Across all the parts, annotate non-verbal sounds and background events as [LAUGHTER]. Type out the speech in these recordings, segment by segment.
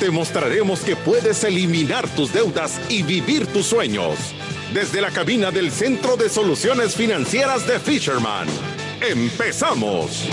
Te mostraremos que puedes eliminar tus deudas y vivir tus sueños. Desde la cabina del Centro de Soluciones Financieras de Fisherman. ¡Empezamos!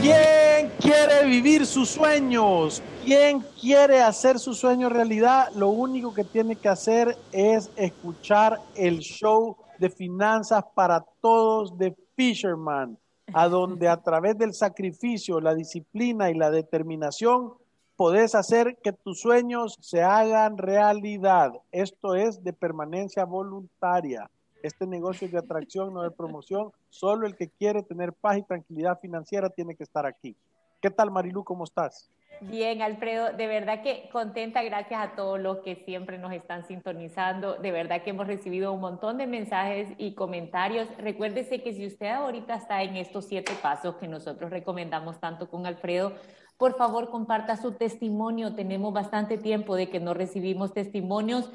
¿Quién quiere vivir sus sueños? ¿Quién quiere hacer su sueño realidad? Lo único que tiene que hacer es escuchar el show de finanzas para todos de Fisherman, a donde a través del sacrificio, la disciplina y la determinación podés hacer que tus sueños se hagan realidad. Esto es de permanencia voluntaria. Este negocio es de atracción, no de promoción. Solo el que quiere tener paz y tranquilidad financiera tiene que estar aquí. ¿Qué tal, Marilu? ¿Cómo estás? Bien, Alfredo, de verdad que contenta, gracias a todos los que siempre nos están sintonizando. De verdad que hemos recibido un montón de mensajes y comentarios. Recuérdese que si usted ahorita está en estos siete pasos que nosotros recomendamos tanto con Alfredo, por favor comparta su testimonio. Tenemos bastante tiempo de que no recibimos testimonios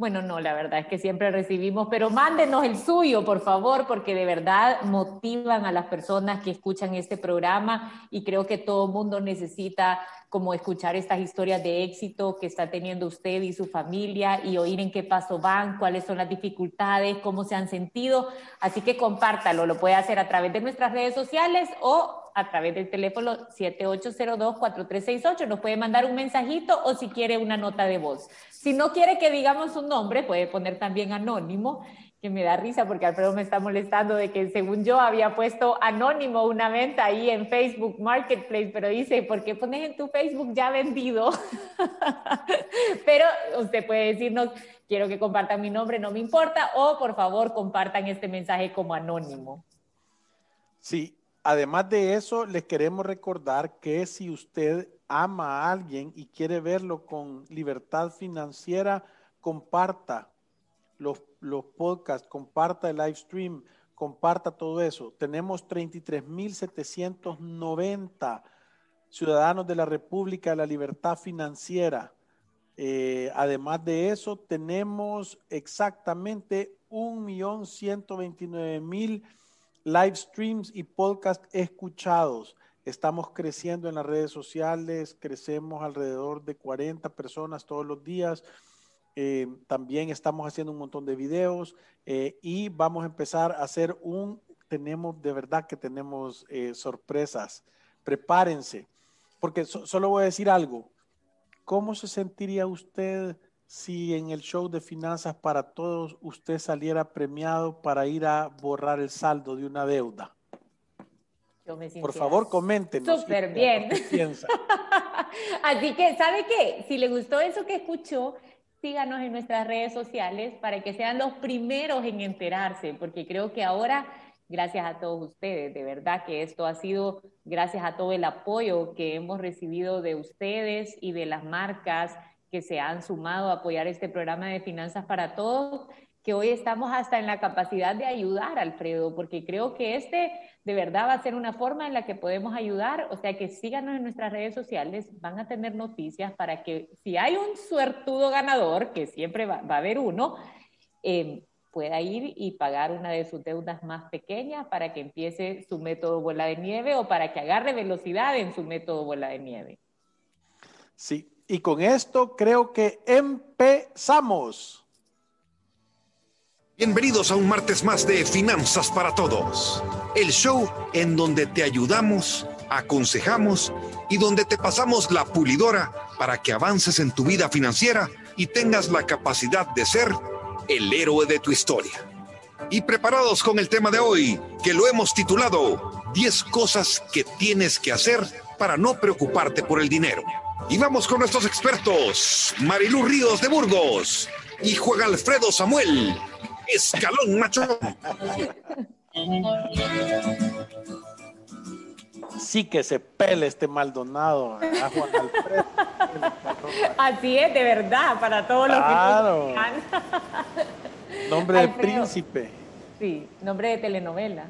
bueno, no, la verdad es que siempre recibimos, pero mándenos el suyo, por favor, porque de verdad motivan a las personas que escuchan este programa y creo que todo mundo necesita como escuchar estas historias de éxito que está teniendo usted y su familia y oír en qué paso van, cuáles son las dificultades, cómo se han sentido. Así que compártalo, lo puede hacer a través de nuestras redes sociales o a través del teléfono 7802-4368. Nos puede mandar un mensajito o si quiere una nota de voz. Si no quiere que digamos su nombre, puede poner también anónimo, que me da risa porque Alfredo me está molestando de que según yo había puesto anónimo una venta ahí en Facebook Marketplace, pero dice, ¿por qué pones en tu Facebook ya vendido? [LAUGHS] pero usted puede decirnos, quiero que compartan mi nombre, no me importa, o por favor compartan este mensaje como anónimo. Sí, además de eso, les queremos recordar que si usted ama a alguien y quiere verlo con libertad financiera, comparta los, podcasts, comparta el live stream, comparta todo eso. Tenemos 33.790 ciudadanos de la República de la Libertad Financiera. Eh, además de eso, tenemos exactamente 1.129.000 live streams y podcasts escuchados. Estamos creciendo en las redes sociales, crecemos alrededor de 40 personas todos los días. Eh, también estamos haciendo un montón de videos eh, y vamos a empezar a hacer un, tenemos de verdad que tenemos eh, sorpresas. Prepárense, porque solo voy a decir algo. ¿Cómo se sentiría usted si en el show de finanzas para todos usted saliera premiado para ir a borrar el saldo de una deuda? Por favor, comenten. Súper bien. [LAUGHS] Así que, ¿sabe qué? Si le gustó eso que escuchó, síganos en nuestras redes sociales para que sean los primeros en enterarse, porque creo que ahora, gracias a todos ustedes, de verdad que esto ha sido gracias a todo el apoyo que hemos recibido de ustedes y de las marcas que se han sumado a apoyar este programa de Finanzas para Todos, que hoy estamos hasta en la capacidad de ayudar, Alfredo, porque creo que este de verdad va a ser una forma en la que podemos ayudar, o sea que síganos en nuestras redes sociales, van a tener noticias para que si hay un suertudo ganador, que siempre va, a haber uno, eh, pueda ir y pagar una de sus deudas más pequeñas para que empiece su método bola de nieve o para que agarre velocidad en su método bola de nieve. Sí, y con esto creo que empezamos. Bienvenidos a un martes más de Finanzas para Todos, el show en donde te ayudamos, aconsejamos y donde te pasamos la pulidora para que avances en tu vida financiera y tengas la capacidad de ser el héroe de tu historia. Y preparados con el tema de hoy, que lo hemos titulado 10 cosas que tienes que hacer para no preocuparte por el dinero. Y vamos con nuestros expertos, Marilú Ríos de Burgos y Juan Alfredo Samuel Escalón, macho. Sí que se pele este Maldonado, Juan Alfredo. Así es, de verdad, para todos los que Nombre de príncipe. Sí, nombre de telenovela.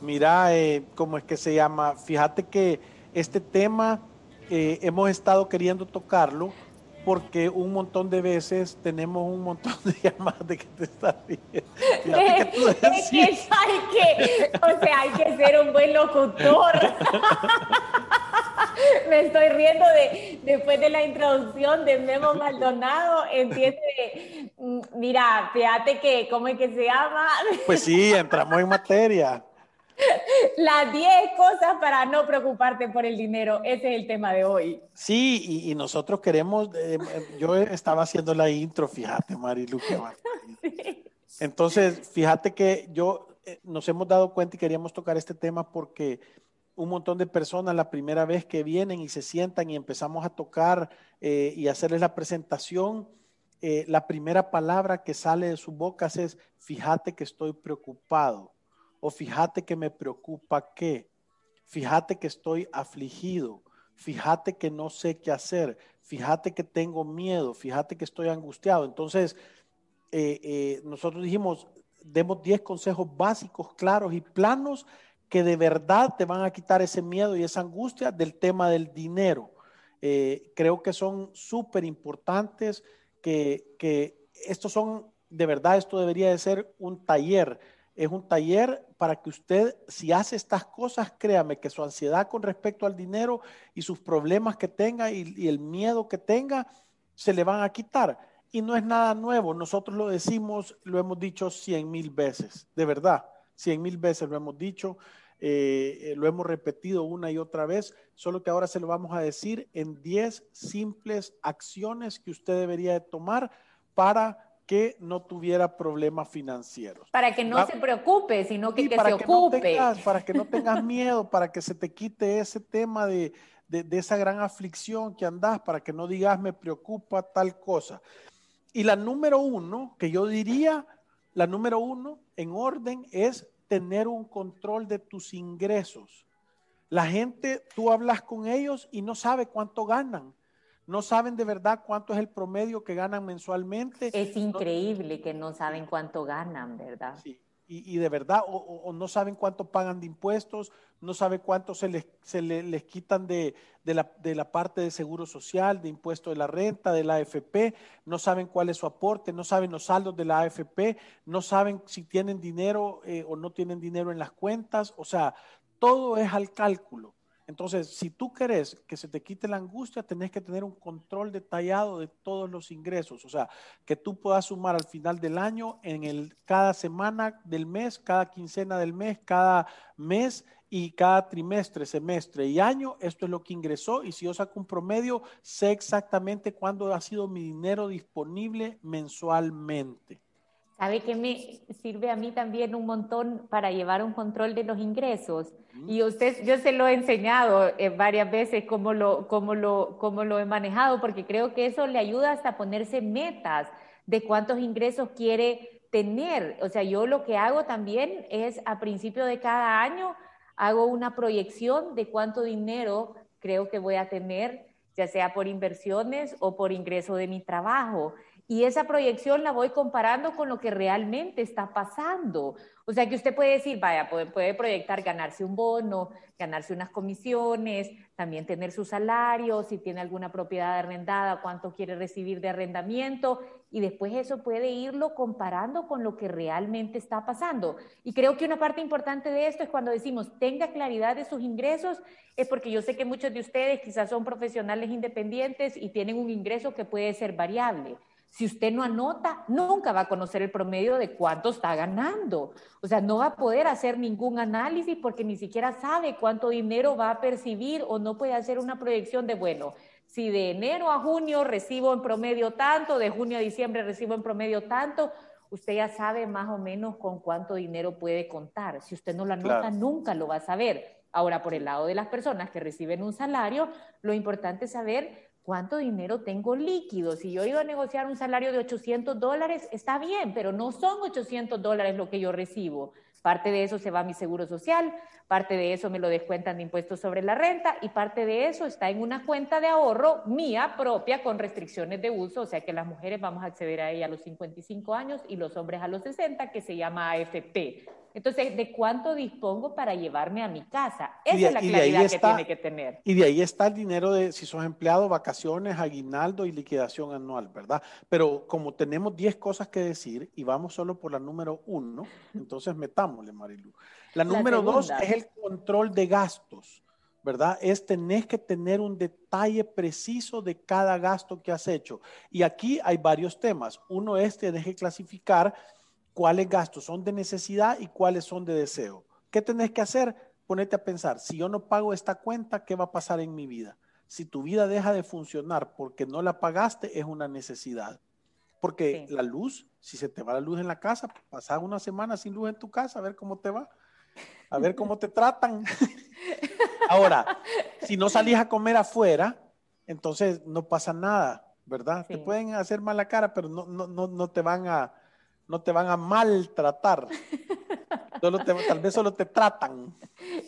Mira, eh, ¿cómo es que se llama? Fíjate que este tema eh, hemos estado queriendo tocarlo porque un montón de veces tenemos un montón de [LAUGHS] llamadas de que te estás [LAUGHS] riendo. Que, hay que, o sea, hay que ser un buen locutor. [LAUGHS] Me estoy riendo de, después de la introducción de Memo Maldonado, entiende, mm, mira, fíjate que, ¿cómo es que se llama? Pues sí, entramos en materia. [LAUGHS] Las 10 cosas para no preocuparte por el dinero. Ese es el tema de hoy. Sí, y, nosotros queremos, eh, yo estaba haciendo la intro, fíjate, Marilu. [LAUGHS] Entonces, fíjate que yo eh, nos hemos dado cuenta y queríamos tocar este tema porque un montón de personas la primera vez que vienen y se sientan y empezamos a tocar eh, y hacerles la presentación, la primera palabra que sale de sus bocas es, fíjate que estoy preocupado o fíjate que me preocupa qué, fíjate que estoy afligido, fíjate que no sé qué hacer, fíjate que tengo miedo, fíjate que estoy angustiado. Entonces, eh, eh, nosotros dijimos, demos 10 consejos básicos, claros y planos que de verdad te van a quitar ese miedo y esa angustia del tema del dinero. Eh, creo que son súper importantes, que, que estos son, de verdad, esto debería de ser un taller es un taller para que usted, si hace estas cosas, créame que su ansiedad con respecto al dinero y sus problemas que tenga y, el miedo que tenga, se le van a quitar. Y no es nada nuevo, nosotros lo decimos, lo hemos dicho cien mil veces, de verdad, cien mil veces lo hemos dicho, eh, lo hemos repetido una y otra vez, solo que ahora se lo vamos a decir en diez simples acciones que usted debería de tomar para que no tuviera problemas financieros. Para que no se preocupe, sino que, se ocupe. para que no [LAUGHS] tengas miedo, para que se te quite ese tema de, esa gran aflicción que andas, para que no digas me preocupa tal cosa. Y la número uno, que yo diría, la número uno en orden es tener un control de tus ingresos. La gente, tú hablas con ellos y no sabe cuánto ganan no saben de verdad cuánto es el promedio que ganan mensualmente. Es increíble que no saben cuánto ganan, ¿verdad? Sí, y, de verdad, o, no saben cuánto pagan de impuestos, no saben cuánto se les, se les, quitan de, la, de, la, parte de seguro social, de impuesto de la renta, de la AFP, no saben cuál es su aporte, no saben los saldos de la AFP, no saben si tienen dinero eh, o no tienen dinero en las cuentas, o sea, todo es al cálculo. Entonces, si tú querés que se te quite la angustia, tenés que tener un control detallado de todos los ingresos. O sea, que tú puedas sumar al final del año, en el, cada semana del mes, cada quincena del mes, cada mes y cada trimestre, semestre y año, esto es lo que ingresó. Y si yo saco un promedio, sé exactamente cuándo ha sido mi dinero disponible mensualmente. ¿Sabe qué me sirve a mí también un montón para llevar un control de los ingresos? Y usted, yo se lo he enseñado eh, varias veces cómo lo, cómo, lo, cómo lo he manejado, porque creo que eso le ayuda hasta a ponerse metas de cuántos ingresos quiere tener. O sea, yo lo que hago también es a principio de cada año, hago una proyección de cuánto dinero creo que voy a tener, ya sea por inversiones o por ingreso de mi trabajo. Y esa proyección la voy comparando con lo que realmente está pasando. O sea que usted puede decir, vaya, puede, proyectar ganarse un bono, ganarse unas comisiones, también tener su salario, si tiene alguna propiedad arrendada, cuánto quiere recibir de arrendamiento, y después eso puede irlo comparando con lo que realmente está pasando. Y creo que una parte importante de esto es cuando decimos tenga claridad de sus ingresos, es porque yo sé que muchos de ustedes quizás son profesionales independientes y tienen un ingreso que puede ser variable. Si usted no anota, nunca va a conocer el promedio de cuánto está ganando. O sea, no va a poder hacer ningún análisis porque ni siquiera sabe cuánto dinero va a percibir o no puede hacer una proyección de, bueno, si de enero a junio recibo en promedio tanto, de junio a diciembre recibo en promedio tanto, usted ya sabe más o menos con cuánto dinero puede contar. Si usted no lo anota, nunca lo va a saber. Ahora, por el lado de las personas que reciben un salario, lo importante es saber ¿Cuánto dinero tengo líquido? Si yo iba a negociar un salario de 800 dólares, está bien, pero no son 800 dólares lo que yo recibo. Parte de eso se va a mi seguro social, parte de eso me lo descuentan de impuestos sobre la renta y parte de eso está en una cuenta de ahorro mía propia con restricciones de uso, o sea que las mujeres vamos a acceder a ella a los 55 años y los hombres a los 60, que se llama AFP. Entonces, ¿de cuánto dispongo para llevarme a mi casa? Esa es la claridad que tiene que tener. Y de ahí está el dinero de si sos empleado, vacaciones, aguinaldo y liquidación anual, ¿verdad? Pero como tenemos 10 cosas que decir y vamos solo por la número uno, entonces metámosle, Marilu. La, número dos es el control de gastos. ¿verdad? Es tenés que tener un detalle preciso de cada gasto que has hecho. Y aquí hay varios temas. Uno es, tenés que clasificar cuáles gastos son de necesidad y cuáles son de deseo. ¿Qué tenés que hacer? Ponete a pensar, si yo no pago esta cuenta, ¿qué va a pasar en mi vida? Si tu vida deja de funcionar porque no la pagaste, es una necesidad. Porque la luz, si se te va la luz en la casa, pasar una semana sin luz en tu casa, a ver cómo te va, a ver cómo te tratan. [LAUGHS] Ahora, si no salís a comer afuera, entonces no pasa nada, ¿verdad? Te pueden hacer mala cara, pero no, no, no, no te van a, no te van a maltratar. Solo tal vez solo te tratan.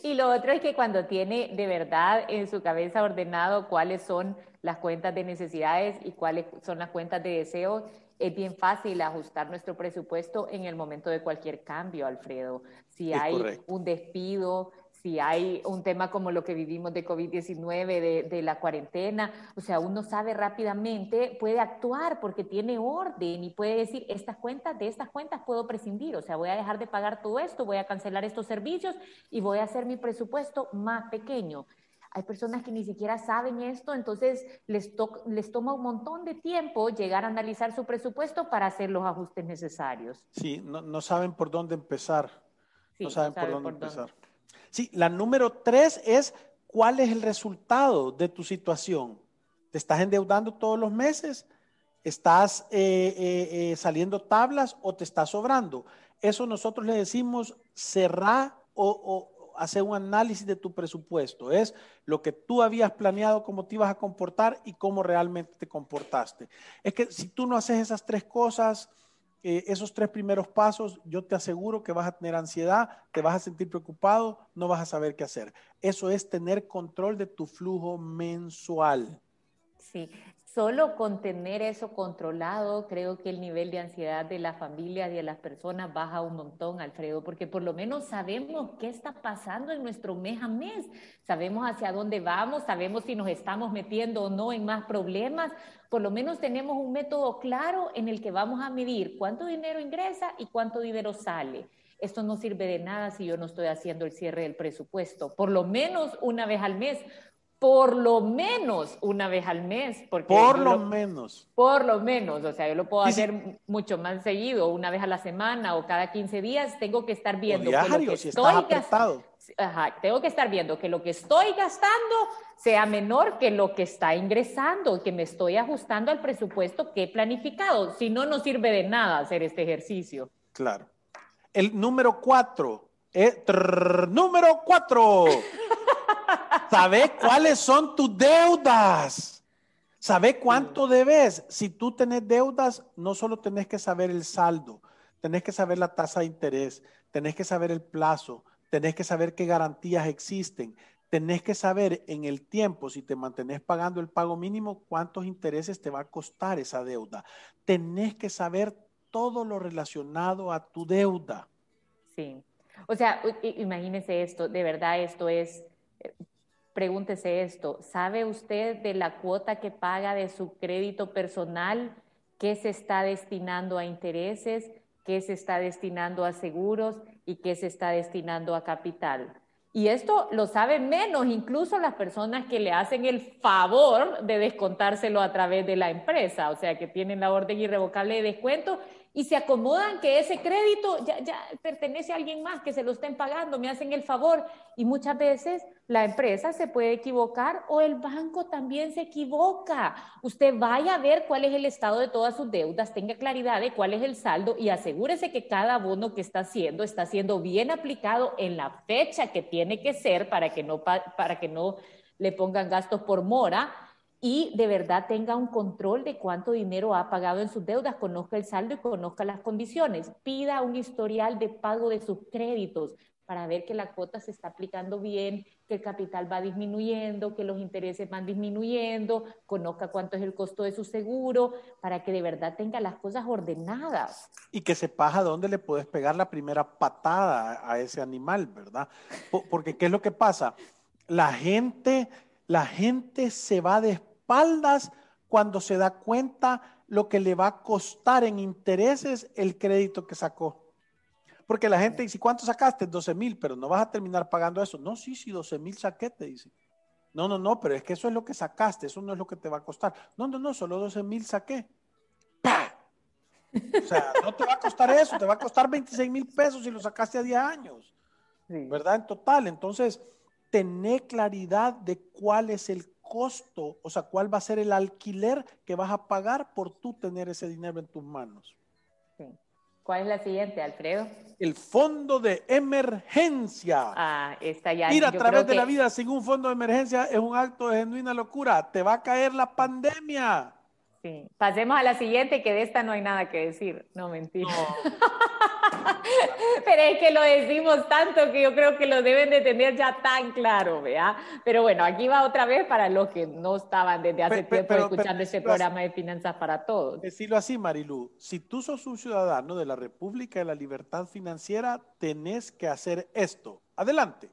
Y lo otro es que cuando tiene de verdad en su cabeza ordenado cuáles son las cuentas de necesidades y cuáles son las cuentas de deseo, es bien fácil ajustar nuestro presupuesto en el momento de cualquier cambio, Alfredo. Si hay un despido, si hay un tema como lo que vivimos de COVID-19, de, la cuarentena, o sea, uno sabe rápidamente, puede actuar porque tiene orden y puede decir, estas cuentas, de estas cuentas puedo prescindir, o sea, voy a dejar de pagar todo esto, voy a cancelar estos servicios y voy a hacer mi presupuesto más pequeño. Hay personas que ni siquiera saben esto, entonces les, les toma un montón de tiempo llegar a analizar su presupuesto para hacer los ajustes necesarios. Sí, no, saben por dónde empezar. no saben, por dónde empezar. Sí, la número tres es cuál es el resultado de tu situación. ¿Te estás endeudando todos los meses? ¿Estás eh, eh, eh, saliendo tablas o te está sobrando? Eso nosotros le decimos cerrar o, hacer un análisis de tu presupuesto. Es lo que tú habías planeado, cómo te ibas a comportar y cómo realmente te comportaste. Es que si tú no haces esas tres cosas, eh, esos tres primeros pasos, yo te aseguro que vas a tener ansiedad, te vas a sentir preocupado, no vas a saber qué hacer. Eso es tener control de tu flujo mensual. Sí, solo con tener eso controlado, creo que el nivel de ansiedad de las familias y de las personas baja un montón, Alfredo, porque por lo menos sabemos qué está pasando en nuestro mes a mes, sabemos hacia dónde vamos, sabemos si nos estamos metiendo o no en más problemas, por lo menos tenemos un método claro en el que vamos a medir cuánto dinero ingresa y cuánto dinero sale. Esto no sirve de nada si yo no estoy haciendo el cierre del presupuesto, por lo menos una vez al mes, por lo menos una vez al mes. Porque por lo, menos. Por lo menos, o sea, yo lo puedo hacer mucho más seguido, una vez a la semana o cada 15 días, tengo que estar viendo. que si estoy estás Ajá, tengo que estar viendo que lo que estoy gastando sea menor que lo que está ingresando, que me estoy ajustando al presupuesto que he planificado. Si no, no sirve de nada hacer este ejercicio. Claro. El número cuatro. Eh, número cuatro. [LAUGHS] Sabe cuáles son tus deudas. Sabe cuánto debes. Si tú tenés deudas, no solo tenés que saber el saldo, tenés que saber la tasa de interés, tenés que saber el plazo, tenés que saber qué garantías existen, tenés que saber en el tiempo, si te mantenés pagando el pago mínimo, cuántos intereses te va a costar esa deuda. Tenés que saber todo lo relacionado a tu deuda. Sí. O sea, imagínese esto, de verdad esto es Pregúntese esto, ¿sabe usted de la cuota que paga de su crédito personal? ¿Qué se está destinando a intereses? ¿Qué se está destinando a seguros? ¿Y qué se está destinando a capital? Y esto lo saben menos incluso las personas que le hacen el favor de descontárselo a través de la empresa, o sea, que tienen la orden irrevocable de descuento y se acomodan que ese crédito ya, pertenece a alguien más, que se lo estén pagando, me hacen el favor. Y muchas veces la empresa se puede equivocar o el banco también se equivoca. Usted vaya a ver cuál es el estado de todas sus deudas, tenga claridad de cuál es el saldo y asegúrese que cada abono que está haciendo está siendo bien aplicado en la fecha que tiene que ser para que no, para que no le pongan gastos por mora y de verdad tenga un control de cuánto dinero ha pagado en sus deudas, conozca el saldo y conozca las condiciones. Pida un historial de pago de sus créditos para ver que la cuota se está aplicando bien, que el capital va disminuyendo, que los intereses van disminuyendo, conozca cuánto es el costo de su seguro, para que de verdad tenga las cosas ordenadas. Y que sepas a dónde le puedes pegar la primera patada a ese animal, ¿verdad? Porque ¿qué es lo que pasa? La gente, la gente se va de espaldas cuando se da cuenta lo que le va a costar en intereses el crédito que sacó. Porque la gente dice, ¿cuánto sacaste? 12 mil, pero no vas a terminar pagando eso. No, sí, sí, 12 mil saqué, te dice. No, no, no, pero es que eso es lo que sacaste, eso no es lo que te va a costar. No, no, no, solo 12 mil saqué. ¡Pah! O sea, no te va a costar eso, te va a costar 26 mil pesos si lo sacaste a 10 años. ¿Verdad? En total. Entonces, tener claridad de cuál es el costo, o sea, cuál va a ser el alquiler que vas a pagar por tú tener ese dinero en tus manos. ¿Cuál es la siguiente, Alfredo? El fondo de emergencia. Ah, está ya. Ir a través de la vida sin un fondo de emergencia es un acto de genuina locura. Te va a caer la pandemia. Sí. Pasemos a la siguiente, que de esta no hay nada que decir. No, mentira. [LAUGHS] [LAUGHS] Pero es que lo decimos tanto que yo creo que lo deben de tener ya tan claro, ¿vea? Pero bueno, aquí va otra vez para los que no estaban desde hace tiempo escuchando ese programa de Finanzas para Todos. Decirlo así, Marilu, si tú sos un ciudadano de la República de la Libertad Financiera, tenés que hacer esto. Adelante.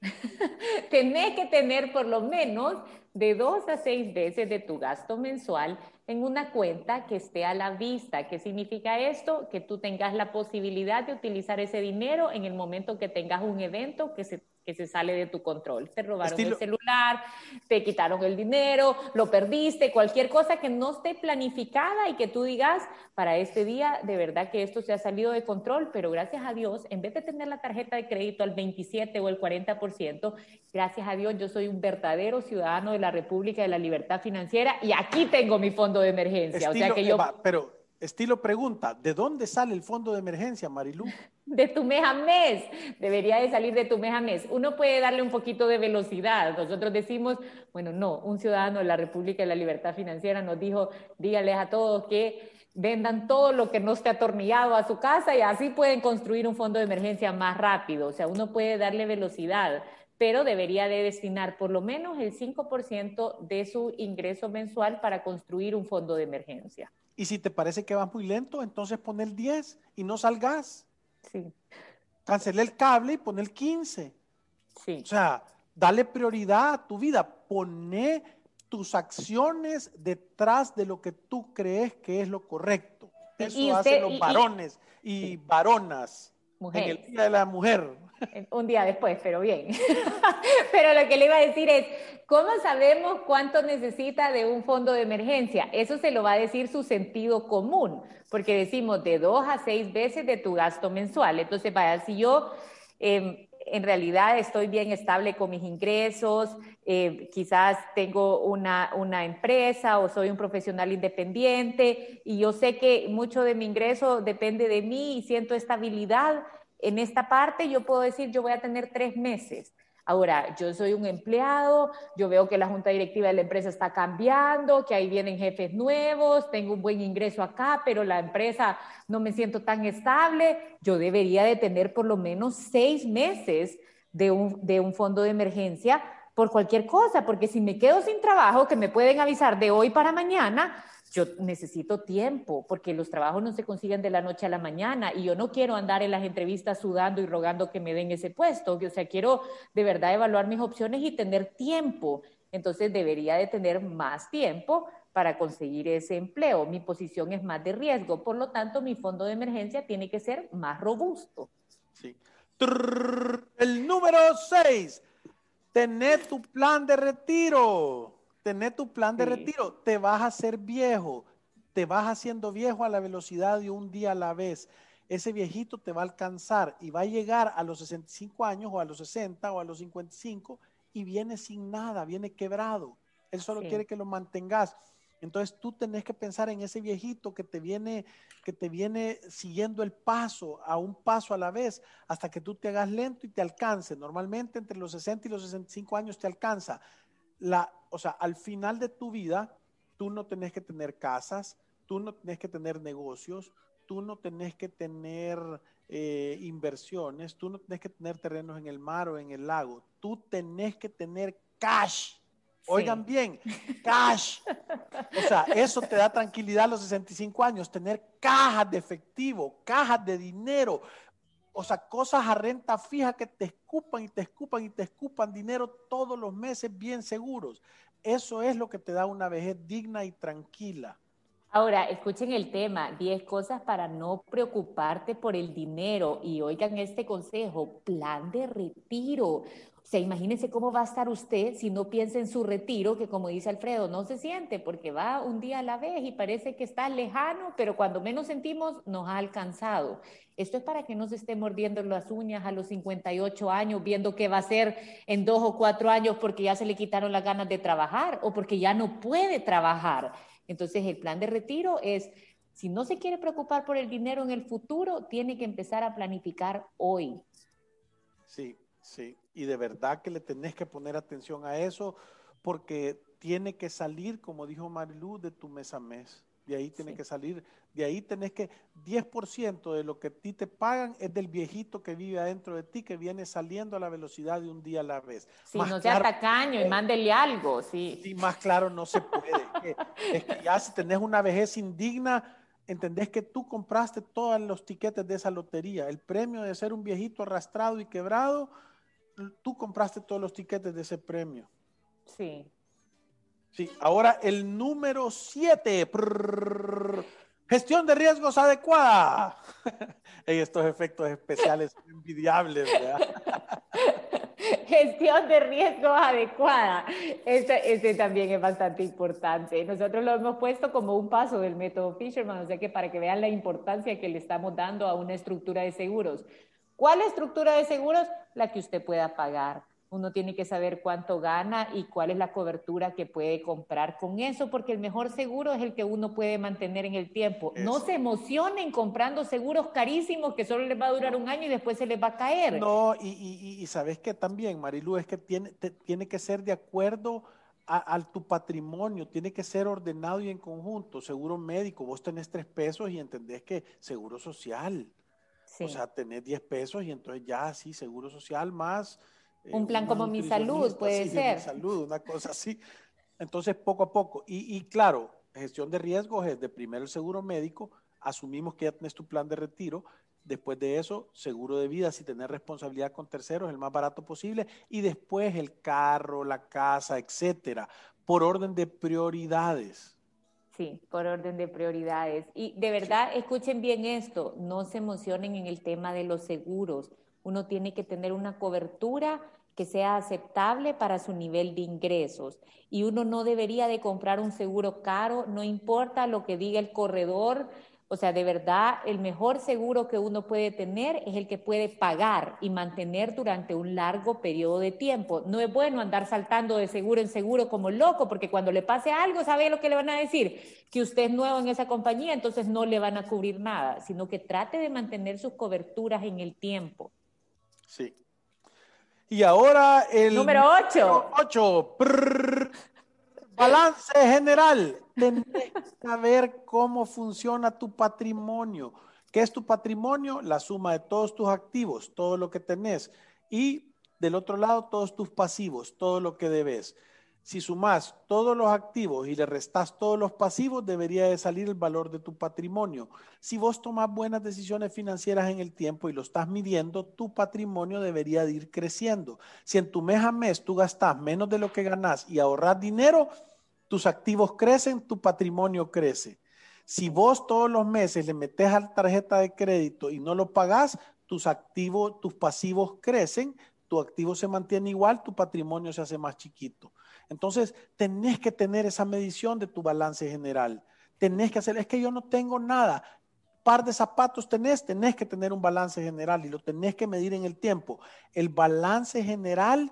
[LAUGHS] tenés que tener por lo menos de dos a seis veces de tu gasto mensual en una cuenta que esté a la vista. ¿Qué significa esto? Que tú tengas la posibilidad de utilizar ese dinero en el momento que tengas un evento que se que se sale de tu control. Te robaron el celular, te quitaron el dinero, lo perdiste, cualquier cosa que no esté planificada y que tú digas, para este día, de verdad que esto se ha salido de control, pero gracias a Dios, en vez de tener la tarjeta de crédito al 27 o el 40%, gracias a Dios yo soy un verdadero ciudadano de la República de la Libertad Financiera y aquí tengo mi fondo de emergencia. o sea que yo... pero estilo pregunta, ¿de dónde sale el fondo de emergencia, Marilu? de tu mes a mes, debería de salir de tu mes a mes. Uno puede darle un poquito de velocidad. Nosotros decimos, bueno, no, un ciudadano de la República de la Libertad Financiera nos dijo, dígales a todos que vendan todo lo que no esté atornillado a su casa y así pueden construir un fondo de emergencia más rápido. O sea, uno puede darle velocidad, pero debería de destinar por lo menos el 5% de su ingreso mensual para construir un fondo de emergencia. Y si te parece que va muy lento, entonces pon el 10 y no salgas. Sí. Cancelé el cable y pon el 15. Sí. O sea, dale prioridad a tu vida. Poné tus acciones detrás de lo que tú crees que es lo correcto. Eso hacen los varones y, varonas en el Día de la Mujer. Un día después, pero bien. [LAUGHS] pero lo que le iba a decir es, ¿cómo sabemos cuánto necesita de un fondo de emergencia? Eso se lo va a decir su sentido común, porque decimos de dos a seis veces de tu gasto mensual. Entonces, vaya, si yo... Em, en realidad estoy bien estable con mis ingresos, eh, quizás tengo una, una, empresa o soy un profesional independiente y yo sé que mucho de mi ingreso depende de mí y siento estabilidad, en esta parte yo puedo decir, yo voy a tener tres meses. Ahora, yo soy un empleado, yo veo que la junta directiva de la empresa está cambiando, que ahí vienen jefes nuevos, tengo un buen ingreso acá, pero la empresa no me siento tan estable. Yo debería de tener por lo menos seis meses de un, de un fondo de emergencia por cualquier cosa, porque si me quedo sin trabajo, que me pueden avisar de hoy para mañana, yo necesito tiempo porque los trabajos no se consiguen de la noche a la mañana y yo no quiero andar en las entrevistas sudando y rogando que me den ese puesto. O sea, quiero de verdad evaluar mis opciones y tener tiempo. Entonces debería de tener más tiempo para conseguir ese empleo. Mi posición es más de riesgo, por lo tanto mi fondo de emergencia tiene que ser más robusto. Sí. El número 6, tener tu plan de retiro tener tu plan de retiro, te vas a hacer viejo, te vas haciendo viejo a la velocidad de un día a la vez. Ese viejito te va a alcanzar y va a llegar a los 65 años o a los 60 o a los 55 y viene sin nada, viene quebrado. Él solo quiere que lo mantengas. Entonces tú tenés que pensar en ese viejito que te viene que te viene siguiendo el paso a un paso a la vez hasta que tú te hagas lento y te alcance. Normalmente entre los 60 y los 65 años te alcanza la, o sea, al final de tu vida, tú no tenés que tener casas, tú no tenés que tener negocios, tú no tenés que tener eh, inversiones, tú no tenés que tener terrenos en el mar o en el lago, tú tenés que tener cash. Oigan bien, cash. O sea, eso te da tranquilidad a los 65 años, tener cajas de efectivo, cajas de dinero, o sea, cosas a renta fija que te escupan y te escupan y te escupan dinero todos los meses bien seguros. Eso es lo que te da una vejez digna y tranquila. Ahora, escuchen el tema, 10 cosas para no preocuparte por el dinero y oigan este consejo, plan de retiro. O sea, cómo va a estar usted si no piensa en su retiro, que como dice Alfredo, no se siente porque va un día a la vez y parece que está lejano, pero cuando menos sentimos nos ha alcanzado. Esto es para que no se esté mordiendo las uñas a los 58 años, viendo qué va a hacer en dos o cuatro años porque ya se le quitaron las ganas de trabajar o porque ya no puede trabajar. Entonces, el plan de retiro es, si no se quiere preocupar por el dinero en el futuro, tiene que empezar a planificar hoy. Sí, Sí, y de verdad que le tenés que poner atención a eso porque tiene que salir, como dijo Marilu, de tu mes a mes. De ahí tiene que salir, de ahí tenés que, 10% de lo que a ti te pagan es del viejito que vive adentro de ti, que viene saliendo a la velocidad de un día a la vez. Sí, no sea tacaño y mándele algo, sí. Sí, más claro no se puede. es que ya si tenés una vejez indigna, entendés que tú compraste todos los tiquetes de esa lotería. El premio de ser un viejito arrastrado y quebrado tú compraste todos los tiquetes de ese premio. Sí. Sí, ahora el número siete. gestión de riesgos adecuada. [LAUGHS] en estos efectos especiales envidiables, [LAUGHS] Gestión de riesgos adecuada. Este, este, también es bastante importante. Nosotros lo hemos puesto como un paso del método Fisherman, o sea que para que vean la importancia que le estamos dando a una estructura de seguros. ¿Cuál estructura de seguros? La que usted pueda pagar. Uno tiene que saber cuánto gana y cuál es la cobertura que puede comprar con eso, porque el mejor seguro es el que uno puede mantener en el tiempo. No se emocionen comprando seguros carísimos que solo les va a durar un año y después se les va a caer. No, y, sabes que también, Marilu, es que tiene, tiene que ser de acuerdo a, tu patrimonio, tiene que ser ordenado y en conjunto. Seguro médico, vos tenés tres pesos y entendés que seguro social. O sea, tener 10 pesos y entonces ya así, seguro social más. Eh, un plan como mi salud puede ser. Mi salud, una cosa así. Entonces, poco a poco. Y, claro, gestión de riesgos es de primero el seguro médico, asumimos que ya tienes tu plan de retiro, después de eso, seguro de vida, si tenés responsabilidad con terceros, el más barato posible, y después el carro, la casa, etcétera, por orden de prioridades. Sí, por orden de prioridades. Y de verdad, escuchen bien esto, no se emocionen en el tema de los seguros. Uno tiene que tener una cobertura que sea aceptable para su nivel de ingresos. Y uno no debería de comprar un seguro caro, no importa lo que diga el corredor, o sea, de verdad, el mejor seguro que uno puede tener es el que puede pagar y mantener durante un largo periodo de tiempo. No es bueno andar saltando de seguro en seguro como loco, porque cuando le pase algo, ¿sabe lo que le van a decir? Que usted es nuevo en esa compañía, entonces no le van a cubrir nada, sino que trate de mantener sus coberturas en el tiempo. Sí. Y ahora el... Número 8. 8. Balance general. Tenés que saber cómo funciona tu patrimonio. ¿Qué es tu patrimonio? La suma de todos tus activos, todo lo que tenés. Y del otro lado, todos tus pasivos, todo lo que debes. Si sumas todos los activos y le restas todos los pasivos, debería de salir el valor de tu patrimonio. Si vos tomas buenas decisiones financieras en el tiempo y lo estás midiendo, tu patrimonio debería de ir creciendo. Si en tu mes a mes tú gastas menos de lo que ganas y ahorras dinero, tus activos crecen, tu patrimonio crece. Si vos todos los meses le metes a la tarjeta de crédito y no lo pagás, tus activos, tus pasivos crecen, tu activo se mantiene igual, tu patrimonio se hace más chiquito. Entonces, tenés que tener esa medición de tu balance general. Tenés que hacer, es que yo no tengo nada. Par de zapatos tenés, tenés que tener un balance general y lo tenés que medir en el tiempo. El balance general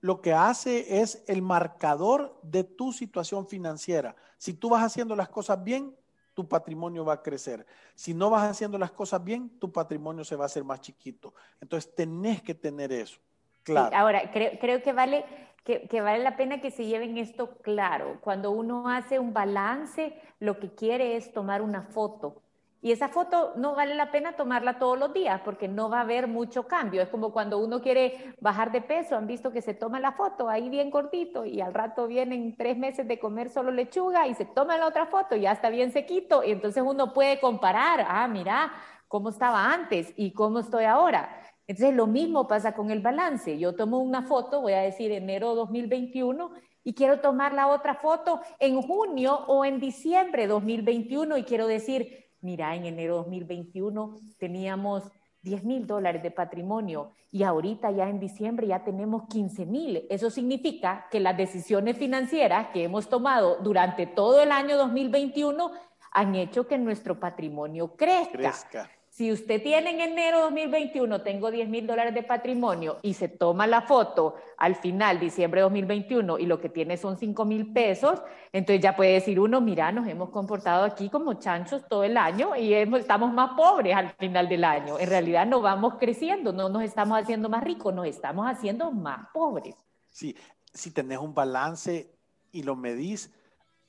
lo que hace es el marcador de tu situación financiera. Si tú vas haciendo las cosas bien, tu patrimonio va a crecer. Si no vas haciendo las cosas bien, tu patrimonio se va a hacer más chiquito. Entonces, tenés que tener eso. Claro. ahora, creo, creo que vale que, vale la pena que se lleven esto claro. Cuando uno hace un balance, lo que quiere es tomar una foto. Y esa foto no vale la pena tomarla todos los días porque no va a haber mucho cambio. Es como cuando uno quiere bajar de peso, han visto que se toma la foto ahí bien cortito y al rato vienen tres meses de comer solo lechuga y se toma la otra foto y ya está bien sequito. Y entonces uno puede comparar, ah, mira cómo estaba antes y cómo estoy ahora. Entonces lo mismo pasa con el balance. Yo tomo una foto, voy a decir enero 2021, y quiero tomar la otra foto en junio o en diciembre 2021 y quiero decir, mira, en enero 2021 teníamos 10 mil dólares de patrimonio y ahorita ya en diciembre ya tenemos 15 mil. Eso significa que las decisiones financieras que hemos tomado durante todo el año 2021 han hecho que nuestro patrimonio crezca. crezca. Si usted tiene en enero 2021, tengo 10 mil dólares de patrimonio y se toma la foto al final, diciembre de 2021, y lo que tiene son 5 mil pesos, entonces ya puede decir uno, mira, nos hemos comportado aquí como chanchos todo el año y estamos más pobres al final del año. En realidad no vamos creciendo, no nos estamos haciendo más ricos, nos estamos haciendo más pobres. Sí, si tenés un balance y lo medís,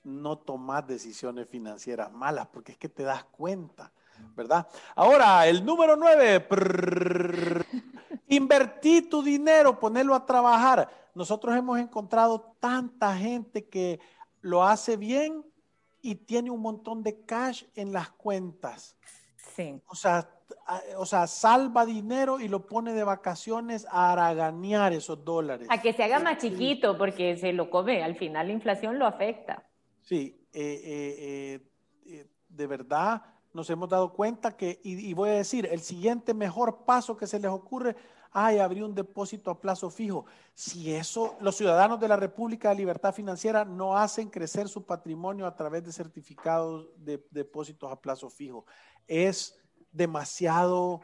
no tomás decisiones financieras malas, porque es que te das cuenta ¿verdad? Ahora, el número nueve, invertir tu dinero, ponerlo a trabajar. Nosotros hemos encontrado tanta gente que lo hace bien y tiene un montón de cash en las cuentas. Sí. O sea, o sea, salva dinero y lo pone de vacaciones a haraganear esos dólares. A que se haga más chiquito porque se lo come, al final la inflación lo afecta. Sí, eh, eh, eh, de verdad, nos hemos dado cuenta que, y, voy a decir, el siguiente mejor paso que se les ocurre, ay, abrir un depósito a plazo fijo. Si eso, los ciudadanos de la República de Libertad Financiera no hacen crecer su patrimonio a través de certificados de depósitos a plazo fijo, es demasiado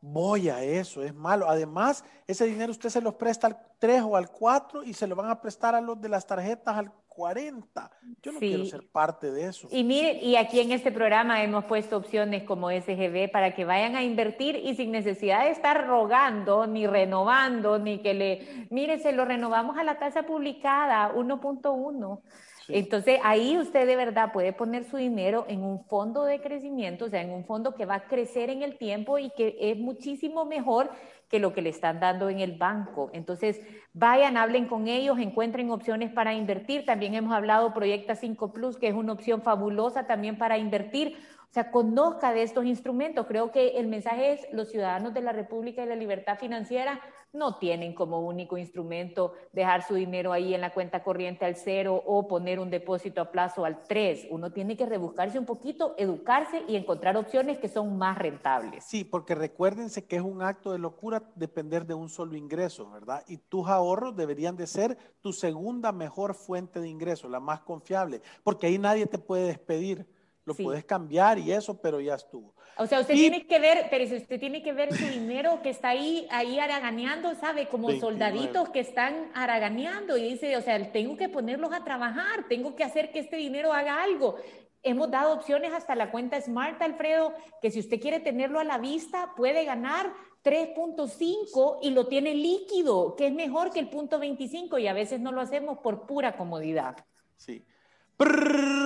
boya eso, es malo. Además, ese dinero usted se los presta al 3 o al 4 y se lo van a prestar a los de las tarjetas al 40. Yo no quiero ser parte de eso. Y mire, y aquí en este programa hemos puesto opciones como SGB para que vayan a invertir y sin necesidad de estar rogando, ni renovando, ni que le, mire, se lo renovamos a la tasa publicada 1.1. Entonces ahí usted de verdad puede poner su dinero en un fondo de crecimiento, o sea, en un fondo que va a crecer en el tiempo y que es muchísimo mejor que lo que le están dando en el banco. Entonces, vayan, hablen con ellos, encuentren opciones para invertir. También hemos hablado Proyecta 5 Plus, que es una opción fabulosa también para invertir. O sea, conozca de estos instrumentos. Creo que el mensaje es, los ciudadanos de la República y la Libertad Financiera no tienen como único instrumento dejar su dinero ahí en la cuenta corriente al cero o poner un depósito a plazo al tres. Uno tiene que rebuscarse un poquito, educarse y encontrar opciones que son más rentables. Sí, porque recuérdense que es un acto de locura depender de un solo ingreso, ¿verdad? Y tus ahorros deberían de ser tu segunda mejor fuente de ingreso, la más confiable, porque ahí nadie te puede despedir lo puedes cambiar y eso, pero ya estuvo. O sea, usted tiene que ver, pero si usted tiene que ver su dinero que está ahí, ahí haraganeando, ¿sabe? Como soldaditos que están haraganeando y dice, o sea, tengo que ponerlos a trabajar, tengo que hacer que este dinero haga algo. Hemos dado opciones hasta la cuenta Smart, Alfredo, que si usted quiere tenerlo a la vista, puede ganar 3.5 y lo tiene líquido, que es mejor que el punto 25 y a veces no lo hacemos por pura comodidad. Sí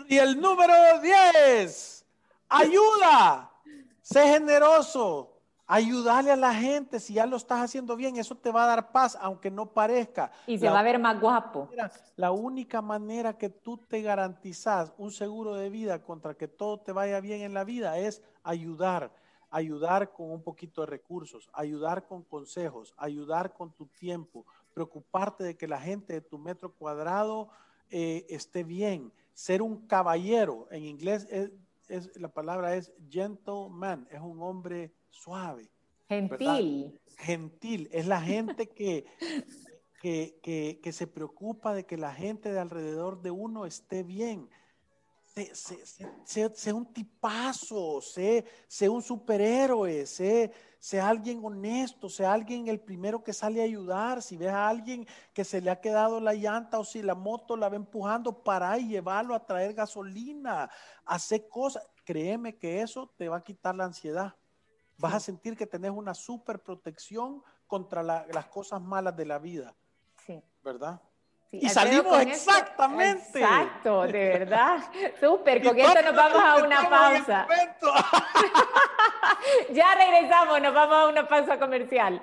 y el número 10, ayuda, sé generoso, ayúdale a la gente, si ya lo estás haciendo bien, eso te va a dar paz, aunque no parezca. Y se va a ver más guapo. La única manera que tú te garantizas un seguro de vida contra que todo te vaya bien en la vida es ayudar, ayudar con un poquito de recursos, ayudar con consejos, ayudar con tu tiempo, preocuparte de que la gente de tu metro cuadrado eh, esté bien ser un caballero, en inglés es, la palabra es gentleman, es un hombre suave. Gentil. Gentil, es la gente [LAUGHS] que, que, se preocupa de que la gente de alrededor de uno esté bien. Sé, un tipazo, sé, sé un superhéroe, sé, sea alguien honesto, sea alguien el primero que sale a ayudar. Si ves a alguien que se le ha quedado la llanta o si la moto la va empujando, para y llevarlo a traer gasolina, hacer cosas. Créeme que eso te va a quitar la ansiedad. Vas a sentir que tenés una super protección contra las cosas malas de la vida. Sí. ¿Verdad? Y salimos exactamente. exacto, de verdad. [LAUGHS] Súper, con esto nos vamos a una pausa. [LAUGHS] ya regresamos, nos vamos a una pausa comercial.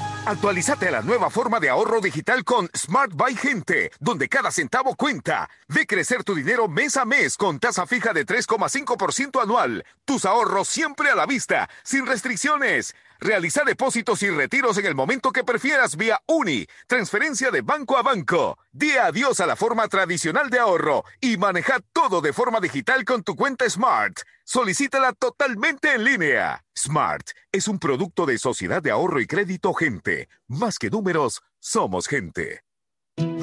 Actualízate a la nueva forma de ahorro digital con Smart Buy Gente, donde cada centavo cuenta. Ve crecer tu dinero mes a mes con tasa fija de 3,5% anual. Tus ahorros siempre a la vista, sin restricciones. Realiza depósitos y retiros en el momento que prefieras vía UNI, transferencia de banco a banco. Di adiós a la forma tradicional de ahorro y maneja todo de forma digital con tu cuenta Smart. Solicítala totalmente en línea. Smart es un producto de Sociedad de Ahorro y Crédito Gente. Más que números, somos gente.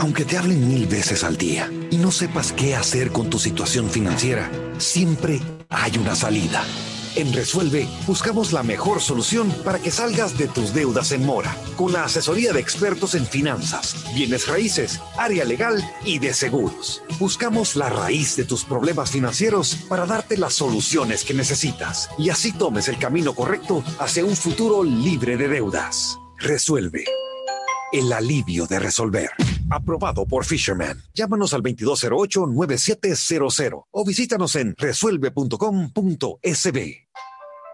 Aunque te hablen mil veces al día y no sepas qué hacer con tu situación financiera, siempre hay una salida. En Resuelve buscamos la mejor solución para que salgas de tus deudas en mora, con la asesoría de expertos en finanzas, bienes raíces, área legal y de seguros. Buscamos la raíz de tus problemas financieros para darte las soluciones que necesitas y así tomes el camino correcto hacia un futuro libre de deudas. Resuelve. El alivio de resolver. Aprobado por Fisherman. Llámanos al 2208-9700 o visítanos en resuelve.com.sb.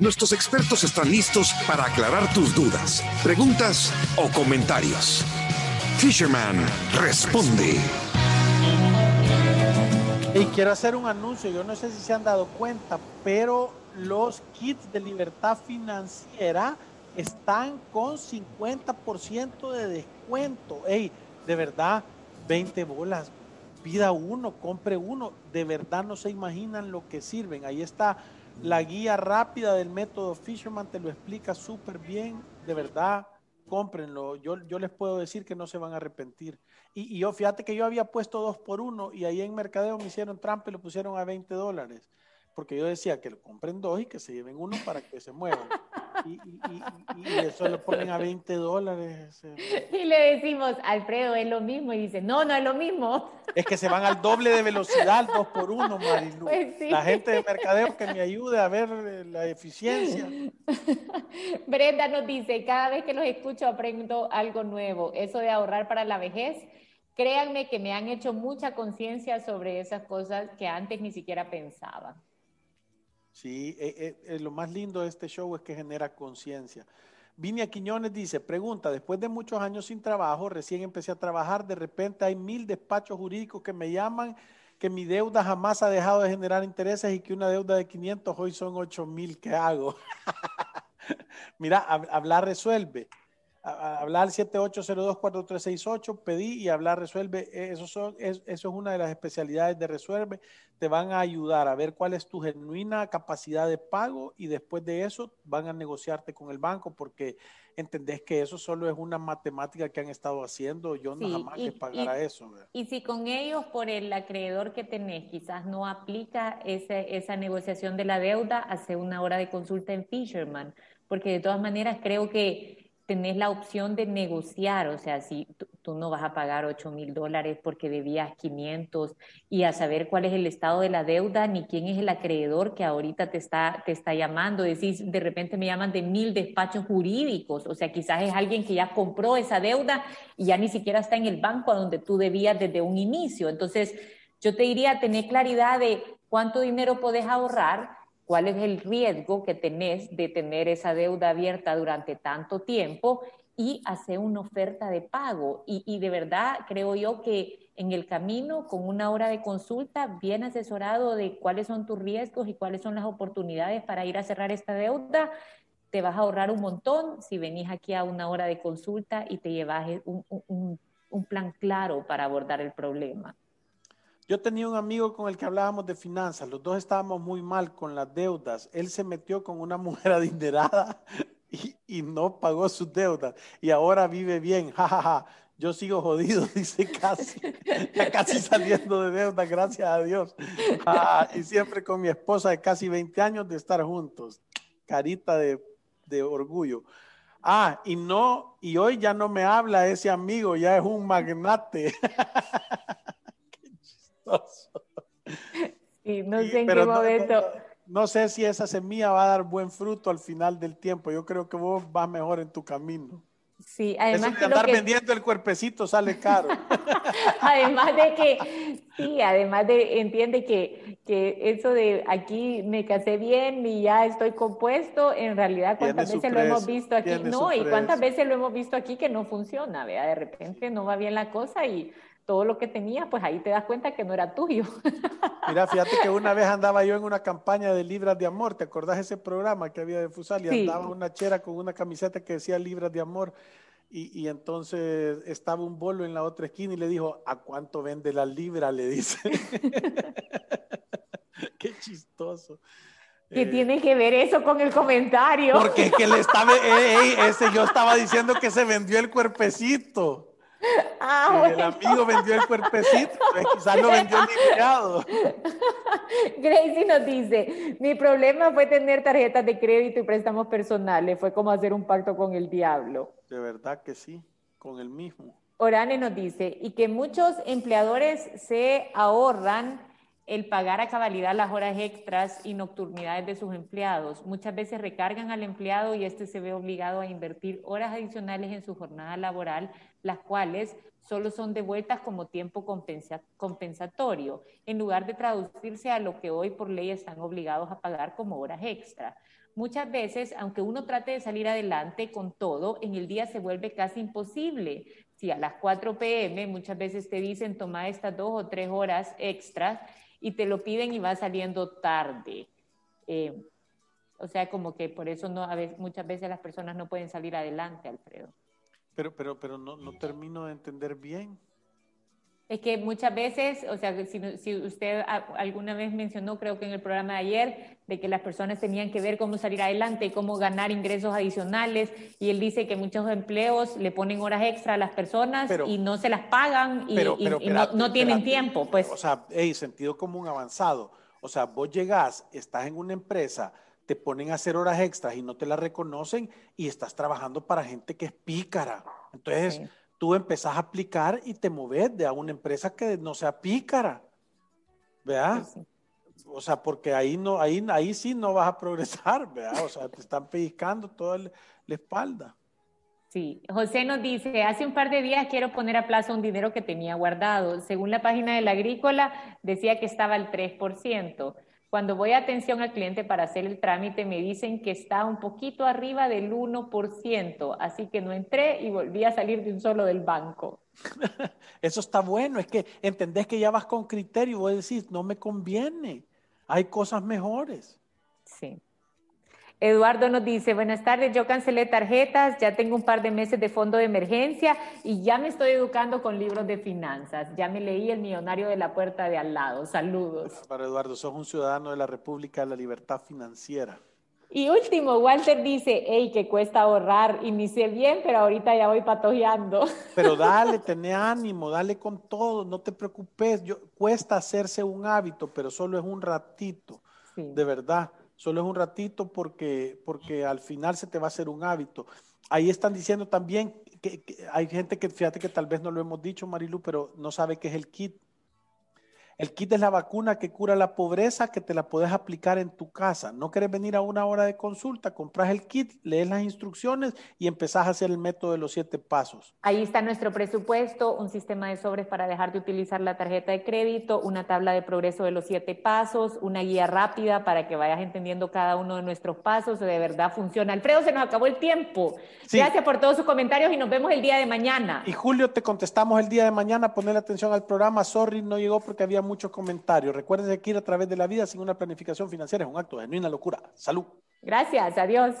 Nuestros expertos están listos para aclarar tus dudas, preguntas o comentarios. Fisherman responde. Y quiero hacer un anuncio, yo no sé si se han dado cuenta, pero los kits de libertad financiera están con 50% de descuento. Hey, de verdad, 20 bolas, pida uno, compre uno, de verdad no se imaginan lo que sirven. Ahí está la guía rápida del método Fisherman te lo explica súper bien, de verdad, cómprenlo. Yo, yo les puedo decir que no se van a arrepentir. Y, y, yo, fíjate que yo había puesto dos por uno y ahí en Mercadeo me hicieron trampa y lo pusieron a 20 dólares porque yo decía que lo compren dos y que se lleven uno para que se muevan. Y, eso lo ponen a 20 dólares. Y le decimos, Alfredo, es lo mismo. Y dice, no, no es lo mismo. Es que se van al doble de velocidad, dos por uno, Marilu. Pues la gente de mercadeo que me ayude a ver eh, la eficiencia. [LAUGHS] Brenda nos dice, cada vez que los escucho aprendo algo nuevo. Eso de ahorrar para la vejez. Créanme que me han hecho mucha conciencia sobre esas cosas que antes ni siquiera pensaba. Sí, eh, eh, eh, lo más lindo de este show es que genera conciencia. Vinia Quiñones dice, pregunta, después de muchos años sin trabajo, recién empecé a trabajar, de repente hay mil despachos jurídicos que me llaman que mi deuda jamás ha dejado de generar intereses y que una deuda de 500 hoy son 8 mil, ¿qué hago? [LAUGHS] Mira, hablar resuelve hablar 7802-4368, pedí y hablar resuelve. Eso, son, eso es una de las especialidades de resuelve. Te van a ayudar a ver cuál es tu genuina capacidad de pago y después de eso van a negociarte con el banco porque entendés que eso solo es una matemática que han estado haciendo. Yo no jamás que pagar eso. Y si con ellos, por el acreedor que tenés, quizás no aplica ese, esa negociación de la deuda, hace una hora de consulta en Fisherman, porque de todas maneras creo que tenés la opción de negociar, o sea, si tú no vas a pagar 8 mil dólares porque debías 500 y a saber cuál es el estado de la deuda ni quién es el acreedor que ahorita te está, te está llamando. Decís, de repente me llaman de mil despachos jurídicos, o sea, quizás es alguien que ya compró esa deuda y ya ni siquiera está en el banco a donde tú debías desde un inicio. Entonces, yo te diría, tener claridad de cuánto dinero podés ahorrar cuál es el riesgo que tenés de tener esa deuda abierta durante tanto tiempo y hacer una oferta de pago. Y, de verdad creo yo que en el camino, con una hora de consulta, bien asesorado de cuáles son tus riesgos y cuáles son las oportunidades para ir a cerrar esta deuda, te vas a ahorrar un montón si venís aquí a una hora de consulta y te llevas un, plan claro para abordar el problema. Yo tenía un amigo con el que hablábamos de finanzas, los dos estábamos muy mal con las deudas. Él se metió con una [LAUGHS] mujer adinerada y, no pagó sus deudas y ahora vive bien, jajaja. Yo sigo jodido, [LAUGHS] dice casi, ya casi saliendo de deuda, gracias a Dios. Y siempre con mi esposa de casi 20 años de estar juntos. Carita de, de orgullo. Ah, y no, y hoy ya no me habla ese amigo, ya es un magnate. [LAUGHS] Sí, no sé en qué momento no sé si esa semilla va a dar buen fruto al final del tiempo. Yo creo que vos vas mejor en tu camino. Sí, además Eso de andar vendiendo el cuerpecito sale caro. [LAUGHS] además de que, sí, además de, entiende que, que eso de aquí me casé bien y ya estoy compuesto, en realidad cuántas veces lo hemos visto aquí, no, y cuántas veces lo hemos visto aquí que no funciona, vea, de repente no va bien la cosa y todo lo que tenía, pues ahí te das cuenta que no era tuyo. [LAUGHS] Mira, fíjate que una vez andaba yo en una campaña de Libras de Amor, ¿te acordás ese programa que había de Fusal? Y andaba una chera con una camiseta que decía Libras de Amor. Y, entonces estaba un bolo en la otra esquina y le dijo, ¿a cuánto vende la libra? Le dice. [LAUGHS] Qué chistoso. ¿Qué eh, tiene que ver eso con el comentario? Porque que le estaba, ese, yo estaba diciendo que se vendió el cuerpecito. [LAUGHS] Ah, el amigo vendió el cuerpecito, pues, quizás lo vendió limpiado. [LAUGHS] Gracie nos dice, mi problema fue tener tarjetas de crédito y préstamos personales, fue como hacer un pacto con el diablo. De verdad que sí, con el mismo. Orane nos dice, y que muchos empleadores se ahorran el pagar a cabalidad las horas extras y nocturnidades de sus empleados. Muchas veces recargan al empleado y este se ve obligado a invertir horas adicionales en su jornada laboral, las cuales solo son devueltas como tiempo compensatorio, en lugar de traducirse a lo que hoy por ley están obligados a pagar como horas extra. Muchas veces, aunque uno trate de salir adelante con todo, en el día se vuelve casi imposible. Si a las 4 pm muchas veces te dicen toma estas dos o tres horas extras, y te lo piden y va saliendo tarde. Eh, o sea, como que por eso no, a veces, muchas veces las personas no pueden salir adelante, Alfredo. Pero, pero, pero no, no termino de entender bien. Es que muchas veces, o sea, si, si, usted alguna vez mencionó, creo que en el programa de ayer, de que las personas tenían que ver cómo salir adelante, cómo ganar ingresos adicionales, y él dice que muchos empleos le ponen horas extra a las personas y no se las pagan y, no, tienen tiempo. Pues. O sea, hey, sentido común avanzado. O sea, vos llegás, estás en una empresa, te ponen a hacer horas extras y no te las reconocen y estás trabajando para gente que es pícara. Entonces tú empezás a aplicar y te moves de a una empresa que no sea pícara. ¿Verdad? O sea, porque ahí no, ahí, ahí sí no vas a progresar, ¿verdad? O sea, te están pellizcando toda la espalda. Sí, José nos dice, hace un par de días quiero poner a plazo un dinero que tenía guardado. Según la página de la agrícola, decía que estaba al 3%. Cuando voy a atención al cliente para hacer el trámite, me dicen que está un poquito arriba del 1%, así que no entré y volví a salir de un solo del banco. [LAUGHS] Eso está bueno, es que entendés que ya vas con criterio vos decís, no me conviene, hay cosas mejores. Eduardo nos dice, buenas tardes, yo cancelé tarjetas, ya tengo un par de meses de fondo de emergencia y ya me estoy educando con libros de finanzas. Ya me leí El millonario de la puerta de al lado. Saludos. Para Eduardo, sos un ciudadano de la República de la Libertad Financiera. Y último, Walter dice, hey, que cuesta ahorrar, inicié bien, pero ahorita ya voy patojeando. [LAUGHS] Pero dale, tené ánimo, dale con todo, no te preocupes. Yo, cuesta hacerse un hábito, pero solo es un ratito, de verdad. Solo es un ratito porque, porque al final se te va a hacer un hábito. Ahí están diciendo también que, hay gente que, fíjate que tal vez no lo hemos dicho, Marilu, pero no sabe qué es el kit. El kit es la vacuna que cura la pobreza que te la puedes aplicar en tu casa. No quieres venir a una hora de consulta, compras el kit, lees las instrucciones y empezás a hacer el método de los siete pasos. Ahí está nuestro presupuesto, un sistema de sobres para dejar de utilizar la tarjeta de crédito, una tabla de progreso de los siete pasos, una guía rápida para que vayas entendiendo cada uno de nuestros pasos. De verdad funciona. Alfredo, se nos acabó el tiempo. Gracias por todos sus comentarios y nos vemos el día de mañana. Y Julio, te contestamos el día de mañana. Poner atención al programa. Sorry, no llegó porque había muchos comentarios. Recuerden que ir a través de la vida sin una planificación financiera es un acto de genuina locura. Salud. Gracias, adiós.